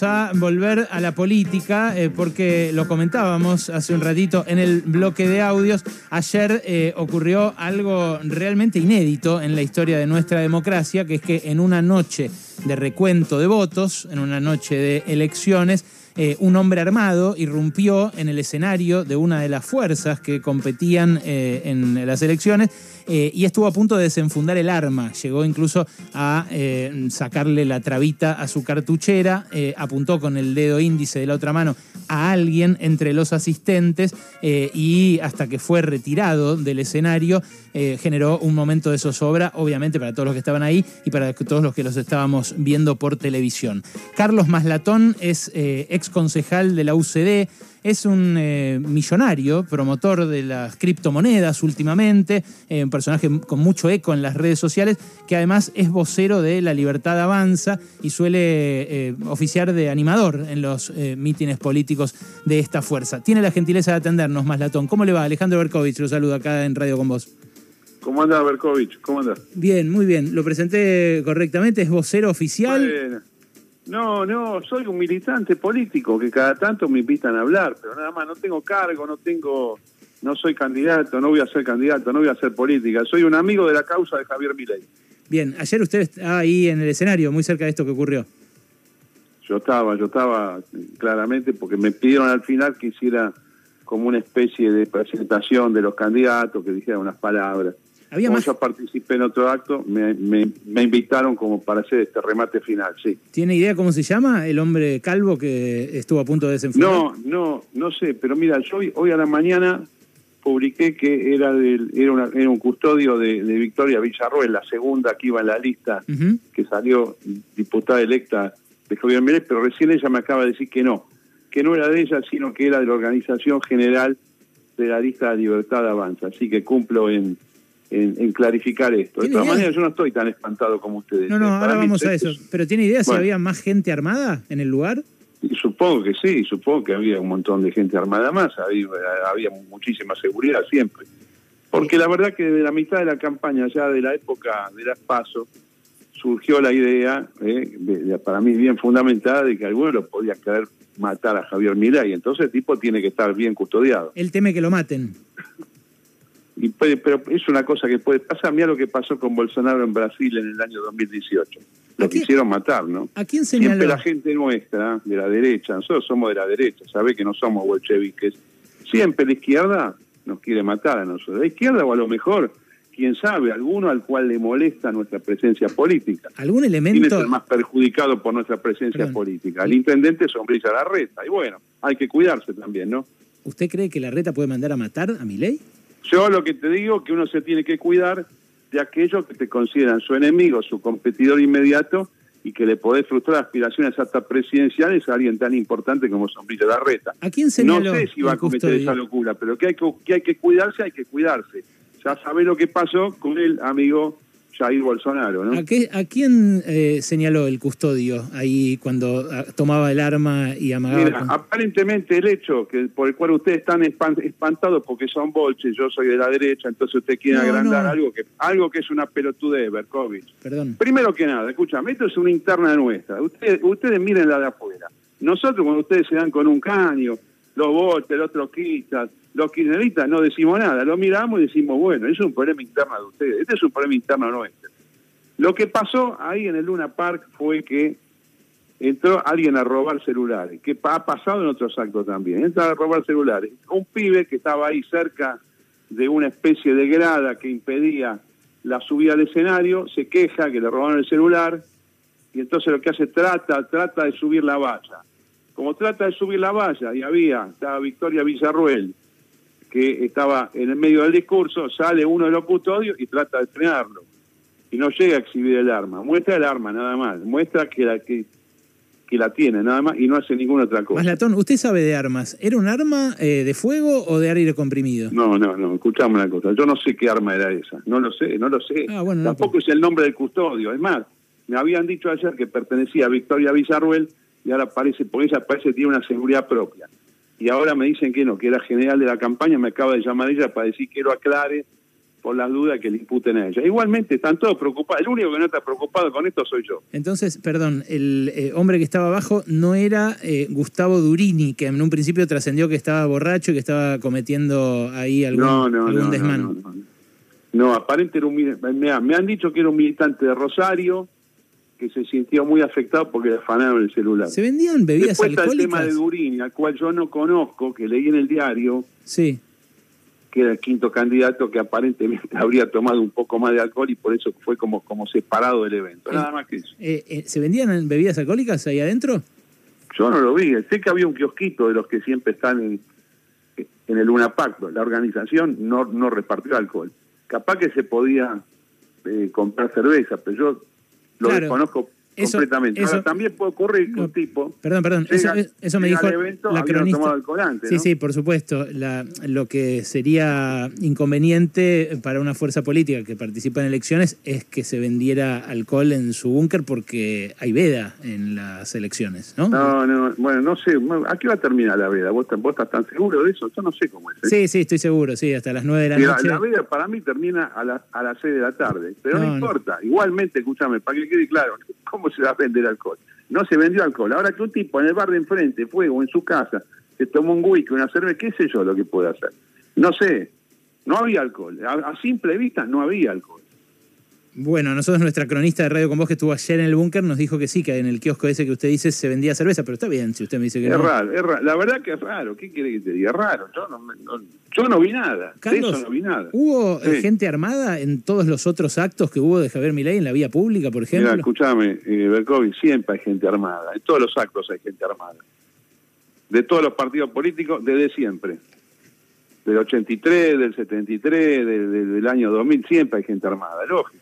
a volver a la política eh, porque lo comentábamos hace un ratito en el bloque de audios. Ayer eh, ocurrió algo realmente inédito en la historia de nuestra democracia, que es que en una noche de recuento de votos, en una noche de elecciones, eh, un hombre armado irrumpió en el escenario de una de las fuerzas que competían en las elecciones eh, y estuvo a punto de desenfundar el arma. Llegó incluso a sacarle la trabita a su cartuchera, apuntó con el dedo índice de la otra mano a alguien entre los asistentes y hasta que fue retirado del escenario generó un momento de zozobra, obviamente para todos los que estaban ahí y para todos los que los estábamos viendo por televisión. Carlos Maslatón es ex concejal de la UCD, es un eh, millonario, promotor de las criptomonedas últimamente, eh, un personaje con mucho eco en las redes sociales, que además es vocero de La Libertad Avanza y suele eh, oficiar de animador en los mítines políticos de esta fuerza. Tiene la gentileza de atendernos, Maslatón. ¿Cómo le va? Alejandro Berkovich lo saluda acá en Radio con vos. ¿Cómo anda Berkovich? ¿Cómo anda? Bien, muy bien. Lo presenté correctamente, es vocero oficial. No, no, soy un militante político que cada tanto me invitan a hablar, pero nada más, no tengo cargo, no tengo, no soy candidato, no voy a ser candidato, no voy a hacer política, soy un amigo de la causa de Javier Milei. Bien, ayer usted estaba ahí en el escenario, muy cerca de esto que ocurrió. Yo estaba, yo estaba claramente porque me pidieron al final que hiciera como una especie de presentación de los candidatos, que dijera unas palabras. Había más... yo participé en otro acto, me, me, invitaron como para hacer este remate final, sí. ¿Tiene idea cómo se llama el hombre calvo que estuvo a punto de desenfundar? No, no, no sé, pero mira, yo hoy, a la mañana publiqué que era del, era, era un custodio de, Victoria Villarroel, la segunda que iba en la lista, que salió diputada electa de Javier Mérez, pero recién ella me acaba de decir que no, que no era de ella, sino que era de la organización general de la lista de Libertad Avanza. Así que cumplo en en, clarificar esto. De todas maneras, yo no estoy tan espantado como ustedes. No, no, ahora vamos a eso. Pero ¿tiene idea si había más gente armada en el lugar? supongo que sí, supongo que había un montón de gente armada más, había, había muchísima seguridad siempre. Porque la verdad que desde la mitad de la campaña, ya de la época de las PASO, surgió la idea, eh, para mí bien fundamentada, de que alguno lo podía querer matar a Javier Milei. Entonces el tipo tiene que estar bien custodiado. Él teme que lo maten y pero es una cosa que puede pasar. Mira lo que pasó con Bolsonaro en Brasil en el año 2018. Lo quisieron matar, ¿no? ¿A quién señaló? Siempre la gente nuestra, de la derecha, nosotros somos de la derecha, sabe que no somos bolcheviques. Siempre la izquierda nos quiere matar a nosotros. La izquierda o a lo mejor, quién sabe, alguno al cual le molesta nuestra presencia política. ¿Algún elemento? ¿Quién es el más perjudicado por nuestra presencia política? El intendente Sombrilla Larreta. Y bueno, hay que cuidarse también, ¿no? ¿Usted cree que Larreta puede mandar a matar a Milei? Yo lo que te digo es que uno se tiene que cuidar de aquellos que te consideran su enemigo, su competidor inmediato y que le podés frustrar aspiraciones hasta presidenciales a alguien tan importante como Sombrilla Larreta. ¿A quién No sé si va a cometer esa locura, pero que hay que, que hay que cuidarse, hay que cuidarse. Ya sabés lo que pasó con el amigo Jair Bolsonaro, ¿no? ¿A, qué, a quién eh, señaló el custodio ahí cuando ah, tomaba el arma y amagaba? Mira, aparentemente el hecho que por el cual ustedes están espantados porque son bolches, yo soy de la derecha, entonces usted quiere agrandar algo que algo que es una pelotudez, Berkovich. Perdón. Primero que nada, escúchame, esto es una interna nuestra. Ustedes, ustedes miren la de afuera. Nosotros cuando ustedes se dan con un caño, los bolches, el otro quitas, los kirchneristas no decimos nada, lo miramos y decimos, bueno, es un problema interno de ustedes, este es un problema interno nuestro. Lo que pasó ahí en el Luna Park fue que entró alguien a robar celulares, que ha pasado en otros actos también, entra a robar celulares. Un pibe que estaba ahí cerca de una especie de grada que impedía la subida al escenario, se queja que le robaron el celular y entonces lo que hace trata, trata de subir la valla. Como trata de subir la valla y había, estaba Victoria Villarruel, que estaba en el medio del discurso, sale uno de los custodios y trata de frenarlo. Y no llega a exhibir el arma. Muestra el arma, nada más. Muestra que la, que, que la tiene, nada más, y no hace ninguna otra cosa. Maslatón, usted sabe de armas. ¿Era un arma eh, de fuego o de aire comprimido? No, no, no. Escuchame una cosa. Yo no sé qué arma era esa. No lo sé, no lo sé. Ah, Tampoco es el nombre del custodio. Es más, me habían dicho ayer que pertenecía a Victoria Villarruel y ahora parece, porque ella parece tiene una seguridad propia y ahora me dicen que no, que era general de la campaña, me acaba de llamar ella para decir que lo aclare por las dudas que le imputen a ella. Igualmente están todos preocupados. El único que no está preocupado con esto soy yo. Entonces, perdón, el eh, hombre que estaba abajo no era eh, Gustavo Durini, que en un principio trascendió que estaba borracho y que estaba cometiendo ahí algún, No, no, algún no, desmán. no, no, no. No, aparente era un me, me han dicho que era un militante de Rosario que se sintió muy afectado porque le afanaron el celular. ¿Se vendían bebidas Después está el alcohólicas? tema de Durini, al cual yo no conozco, que leí en el diario, Sí. que era el quinto candidato que aparentemente habría tomado un poco más de alcohol y por eso fue como, como separado del evento. Eh. Nada más que eso. Eh, eh, ¿Se vendían bebidas alcohólicas ahí adentro? Yo no lo vi. Sé que había un kiosquito de los que siempre están en, en el Luna Pacto. La organización no, no repartió alcohol. Capaz que se podía eh, comprar cerveza, pero yo lo Claro. desconozco Eso- completamente. Ahora, eso- también puede ocurrir que un tipo... Perdón, perdón. Eso, llega- eso me dijo evento la cronista. Sí, ¿no? sí, por supuesto. La- lo que sería inconveniente para una fuerza política que participa en elecciones es que se vendiera alcohol en su búnker porque hay veda en las elecciones, ¿no? No, no, bueno, no sé. ¿A qué va a terminar la veda? ¿Vos, vos estás tan seguro de eso? Yo no sé cómo es. ¿eh? Sí, sí, estoy seguro, sí, hasta las nueve de la Mira, noche. la veda para mí termina a, la- a las 6 de la tarde, pero no. importa. Igualmente, escúchame, para que quede claro, ¿cómo se va a vender alcohol? No se vendió alcohol. Ahora que un tipo en el bar de enfrente fue o en su casa, se tomó un whisky, una cerveza, qué sé yo lo que puede hacer. No sé, no había alcohol. A simple vista no había alcohol. Bueno, nosotros, nuestra cronista de Radio con Vos que estuvo ayer en el búnker, nos dijo que sí, que en el kiosco ese que usted dice se vendía cerveza, pero está bien si usted me dice que Es no. raro, es raro. La verdad que es raro. ¿Qué quiere que te diga? Es raro. Yo no, no- yo no vi nada. De Carlos, eso no vi nada. ¿hubo eh, Sí. gente armada en todos los otros actos que hubo de Javier Milei en la vía pública, por ejemplo? Mira, escúchame, eh, Berkovic, siempre hay gente armada. En todos los actos hay gente armada. De todos los partidos políticos, desde siempre. Del 83, del 73, del, del- del año 2000, siempre hay gente armada, lógico.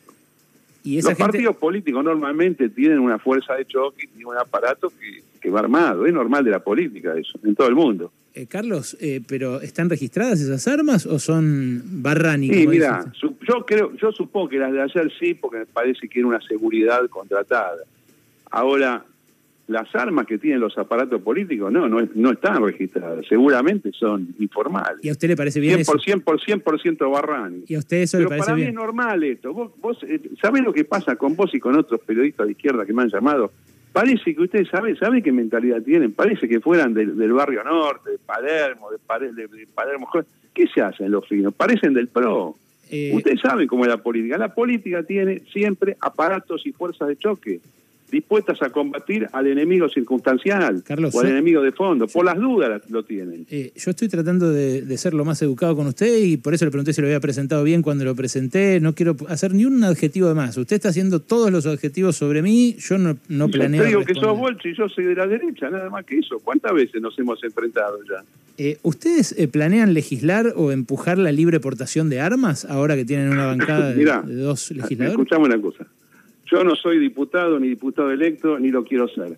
Y esa Los gente, partidos políticos normalmente tienen una fuerza de choque y un aparato que, que va armado. Es normal de la política eso, en todo el mundo. Eh, Carlos, eh, pero ¿están registradas esas armas o son barrani? Sí, mira, yo creo, yo supongo que las de ayer sí, porque me parece que era una seguridad contratada. Ahora, las armas que tienen los aparatos políticos no, no, es- no están registradas. Seguramente son informales. ¿Y a usted le parece bien eso? 100%, por 100% Barrani. ¿Y a usted eso le Pero parece para mí es bien? normal esto. Vos, vos eh, ¿sabés lo que pasa con vos y con otros periodistas de izquierda que me han llamado? Parece que ustedes saben, ¿saben qué mentalidad tienen? Parece que fueran del, del barrio norte, de Palermo, de, Pare- de- de Palermo. ¿Qué se hacen los finos? Parecen del PRO. Eh, Ustedes saben cómo es la política. La política tiene siempre aparatos y fuerzas de choque dispuestas a combatir al enemigo circunstancial Carlos, o al yo- enemigo de fondo. Por las dudas lo tienen. eh, yo estoy tratando de, de ser lo más educado con usted y por eso le pregunté si lo había presentado bien cuando lo presenté. No quiero hacer ni un adjetivo de más. Usted está haciendo todos los adjetivos sobre mí. Yo no, no Yo planeo. te digo que sos Bolche y yo soy de la derecha, nada más que eso. ¿Cuántas veces nos hemos enfrentado ya? Eh, ¿Ustedes eh, planean legislar o empujar la libre portación de armas ahora que tienen una bancada de, Mirá, de dos legisladores? Escuchame una cosa. Yo no soy diputado ni diputado electo, ni lo quiero ser.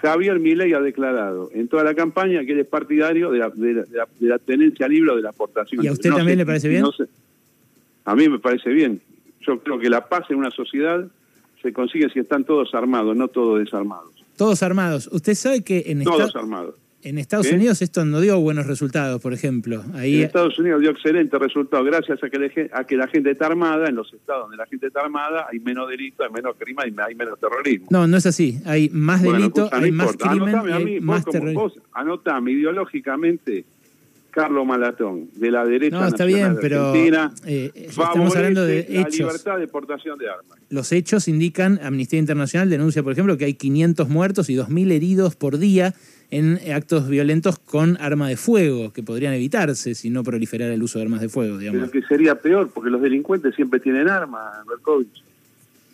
Javier Milei ha declarado en toda la campaña que él es partidario de la, de la, de la- de la tenencia libre o de la aportación. ¿Y a usted también le parece bien? a mí me parece bien. Yo creo que la paz en una sociedad se consigue si están todos armados, no todos desarmados. Todos armados. Usted sabe que en, Todos esta- armados. En Estados ¿Qué? Unidos esto no dio buenos resultados, por ejemplo. Ahí En Estados Unidos dio excelente resultado gracias a que, la gen- a que la gente está armada. En los estados donde la gente está armada hay menos delito, hay menos crimen y hay menos terrorismo. No, no es así. Hay más Bueno, delito, escucha, no hay más crimen Anotame a mí, vos más como terrorismo. vos, anotame ideológicamente Carlos Malatón, de la derecha No, está bien, de pero Argentina, eh, estamos hablando de la hechos. libertad de portación de armas. Los hechos indican, Amnistía Internacional denuncia, por ejemplo, que hay 500 muertos y 2.000 heridos por día en actos violentos con arma de fuego, que podrían evitarse si no proliferara el uso de armas de fuego, digamos. Pero que sería peor, porque los delincuentes siempre tienen armas, Berkovich.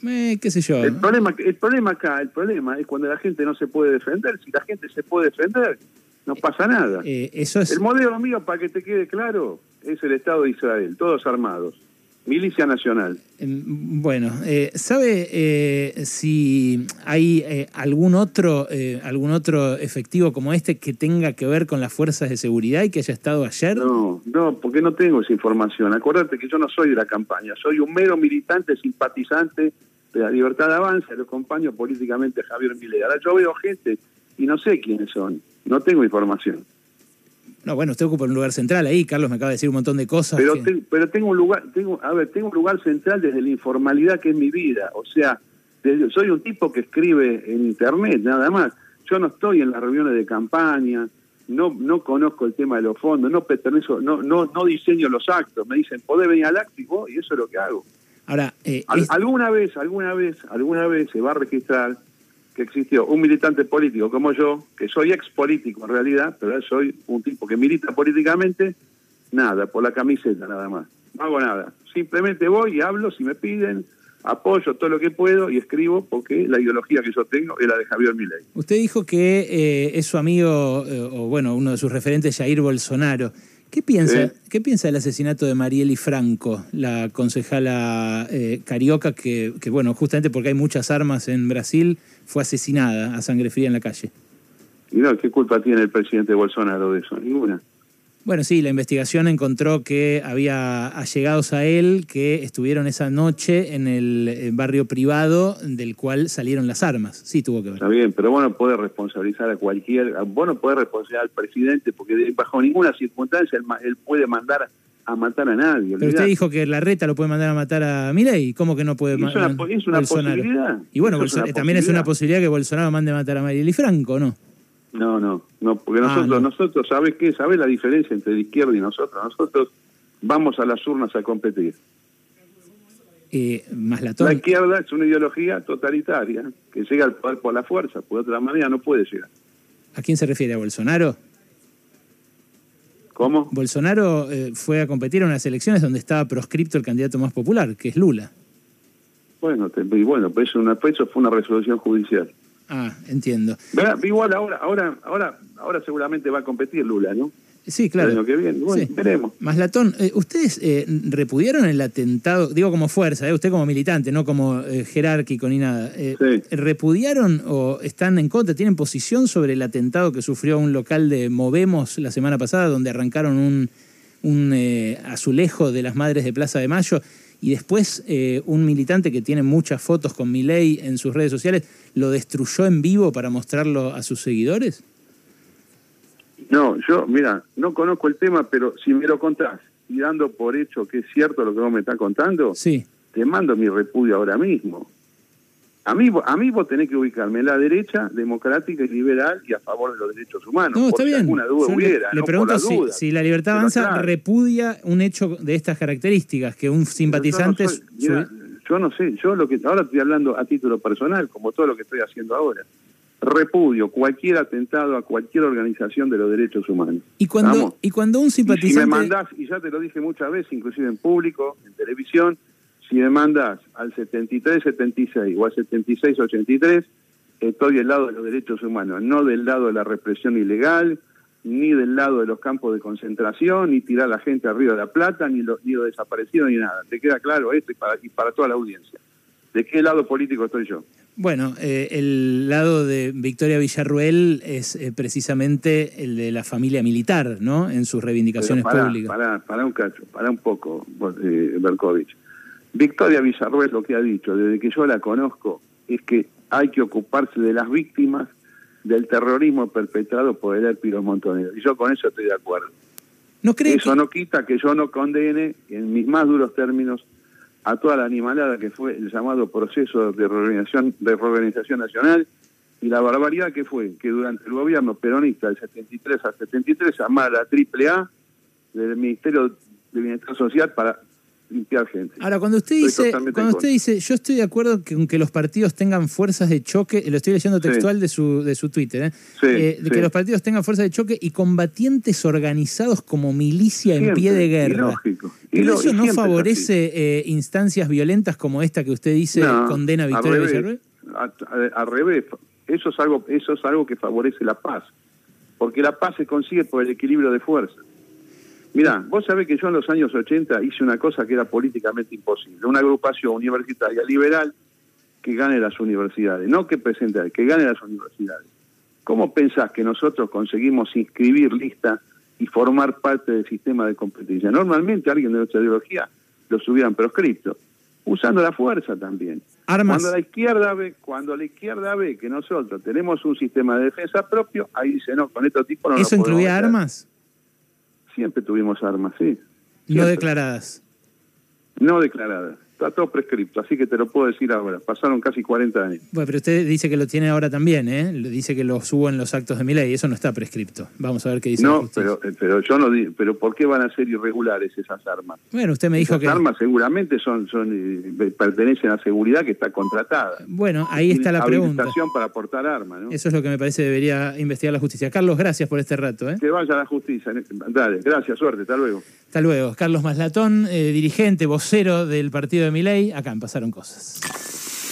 Eh, qué sé yo. El problema, el problema acá, el problema es cuando la gente no se puede defender. Si la gente se puede defender, no pasa nada. Eh, eso es... El modelo mío, para que te quede claro, es el Estado de Israel, todos armados. Milicia Nacional. Em, Bueno, eh, ¿sabe eh, si hay eh, algún otro eh, algún otro efectivo como este que tenga que ver con las fuerzas de seguridad y que haya estado ayer? No, no, porque no tengo esa información. Acuérdate que yo no soy de la campaña, soy un mero militante simpatizante de la libertad de avance, lo acompaño políticamente a Javier Milei. Ahora yo veo gente y no sé quiénes son, no tengo información. No, bueno, usted ocupa un lugar central ahí, Carlos me acaba de decir un montón de cosas. Pero, que- te- pero tengo un lugar, tengo, a ver, tengo un lugar central desde la informalidad que es mi vida. O sea, desde- soy un tipo que escribe en internet, nada más. Yo no estoy en las reuniones de campaña, no, no conozco el tema de los fondos, no pertenezco, no, no, no diseño los actos. Me dicen, podés venir al acto y y eso es lo que hago. Ahora, eh, Al- es- alguna vez, alguna vez, alguna vez se va a registrar que existió un militante político como yo, que soy ex político en realidad, pero soy un tipo que milita políticamente, nada, por la camiseta nada más. No hago nada. Simplemente voy y hablo si me piden, apoyo todo lo que puedo y escribo porque la ideología que yo tengo es la de Javier Milei. usted dijo que eh, es su amigo, eh, o bueno, uno de sus referentes, Jair Bolsonaro. ¿Qué piensa, Sí. ¿qué piensa del asesinato de Marieli Franco, la concejala eh, carioca que, que, bueno, justamente porque hay muchas armas en Brasil, fue asesinada a sangre fría en la calle? Y no, ¿qué culpa tiene el presidente Bolsonaro de eso? Ninguna. Bueno, sí, la investigación encontró que había allegados a él que estuvieron esa noche en el eh, barrio privado del cual salieron las armas. Sí, tuvo que ver. Está bien, pero vos no podés responsabilizar a cualquier, vos no podés responsabilizar al presidente porque bajo ninguna circunstancia él, puede mandar a matar a nadie. Pero usted dijo que la reta lo puede mandar a matar a Milei. ¿Cómo que no puede Es ma- una, man- po- es una Bolsonaro? posibilidad. Y bueno, Eso es Bolso- una también es una posibilidad. posibilidad que Bolsonaro mande a matar a Marieli Franco, ¿no? No, no, no, porque Ah, nosotros, no. nosotros, ¿sabes qué? ¿Sabes la diferencia entre la izquierda y nosotros? Nosotros vamos a las urnas a competir. Eh, más La latón. izquierda es una ideología totalitaria que llega al poder por la fuerza, de otra manera no puede llegar. ¿A quién se refiere? ¿A Bolsonaro? ¿Cómo? Bolsonaro eh, fue a competir en unas elecciones donde estaba proscripto el candidato más popular, que es Lula. Bueno, te- y bueno, pues una, pues eso fue una resolución judicial. Ah, entiendo. Igual ahora, ahora, ahora, ahora seguramente va a competir Lula, ¿no? Sí, claro. Año que viene. Bueno, Sí. veremos. Maslatón, eh, ¿ustedes eh, repudiaron el atentado, digo como fuerza, eh, usted como militante, no como eh, jerárquico ni nada, eh, Sí. ¿repudiaron o están en contra, tienen posición sobre el atentado que sufrió un local de Movemos la semana pasada, donde arrancaron un, un eh, azulejo de las Madres de Plaza de Mayo y después eh, un militante que tiene muchas fotos con Milei en sus redes sociales lo destruyó en vivo para mostrarlo a sus seguidores? No, yo, mira, no conozco el tema, pero si me lo contás y dando por hecho que es cierto lo que vos me estás contando, Sí. te mando mi repudio ahora mismo. A mí, a mí vos tenés que ubicarme en la derecha, democrática y liberal y a favor de los derechos humanos. No, está bien. alguna duda Yo le- hubiera, le, no pregunto si, duda. si la libertad avanza repudia un hecho de estas características, que un simpatizante... Yo no, soy- mira, yo no sé, yo lo que ahora estoy hablando a título personal, como todo lo que estoy haciendo ahora. Repudio cualquier atentado a cualquier organización de los derechos humanos. y, cuando, Vamos. y cuando un Y si me simpatizante... mandás, y ya te lo dije muchas veces, inclusive en público, en televisión, si me mandas al 73-76 o al 76-83, estoy del lado de los derechos humanos, no del lado de la represión ilegal, ni del lado de los campos de concentración, ni tirar a la gente arriba de la plata, ni lo, ni lo desaparecido, ni nada. ¿Te queda claro esto y para, y para toda la audiencia? ¿De qué lado político estoy yo? Bueno, eh, el lado de Victoria Villarruel es eh, precisamente el de la familia militar, ¿no? En sus reivindicaciones para, públicas. Para, para un cacho, para un poco, eh, Berkovich. Victoria Villarruel lo que ha dicho, desde que yo la conozco, es que hay que ocuparse de las víctimas del terrorismo perpetrado por el Piro Montonero. Y yo con eso estoy de acuerdo. ¿No cree Eso que- no quita que yo no condene, en mis más duros términos, a toda la animalada que fue el llamado proceso de reorganización, de reorganización nacional y la barbaridad que fue que durante el gobierno peronista del 73 al 73 llamara a la AAA del Ministerio de Bienestar Social para limpiar gente. Ahora, cuando usted Estoy dice, cuando usted dice, yo estoy de acuerdo que aunque los partidos tengan fuerzas de choque, lo estoy leyendo Sí. textual de su de su Twitter, ¿eh? Sí, Eh, sí. que los partidos tengan fuerzas de choque y combatientes organizados como milicia en pie de guerra. lógico. Y ¿Pero lo- eso y no es favorece eh, instancias violentas como esta que usted dice No, condena a al Victoria revés. Villarruel? A- a- al revés, eso es algo eso es algo que favorece la paz, porque la paz se consigue por el equilibrio de fuerzas. Mira, vos sabés que yo en los años 80 hice una cosa que era políticamente imposible, una agrupación universitaria liberal que gane las universidades, no que presente, que gane las universidades. ¿Cómo pensás que nosotros conseguimos inscribir lista y formar parte del sistema de competencia? Normalmente alguien de nuestra ideología los hubieran proscripto, usando la fuerza también. Armas. Cuando la izquierda ve, cuando la izquierda ve que nosotros tenemos un sistema de defensa propio, ahí dice no, con estos tipos no ¿Eso incluía meter". armas? Siempre tuvimos armas, sí. No declaradas. No declaradas. Está todo prescripto, así que te lo puedo decir ahora. Pasaron casi 40 años. Bueno, pero usted dice que lo tiene ahora también, ¿eh? Dice que lo subo en los actos de mi ley. Eso no está prescripto. Vamos a ver qué dice No, pero, eh, pero yo no di- pero ¿por qué van a ser irregulares esas armas? Bueno, usted me dijo Esas que... armas seguramente son, son eh, pertenecen a seguridad que está contratada. Bueno, ahí está la pregunta. Para portar armas, ¿no? Eso es lo que me parece debería investigar la justicia. Carlos, gracias por este rato. ¿eh? Que vaya la justicia. Dale, gracias, suerte, hasta luego. Hasta luego. Carlos Maslatón, eh, dirigente, vocero del partido de Miley. Acá en Pasaron Cosas.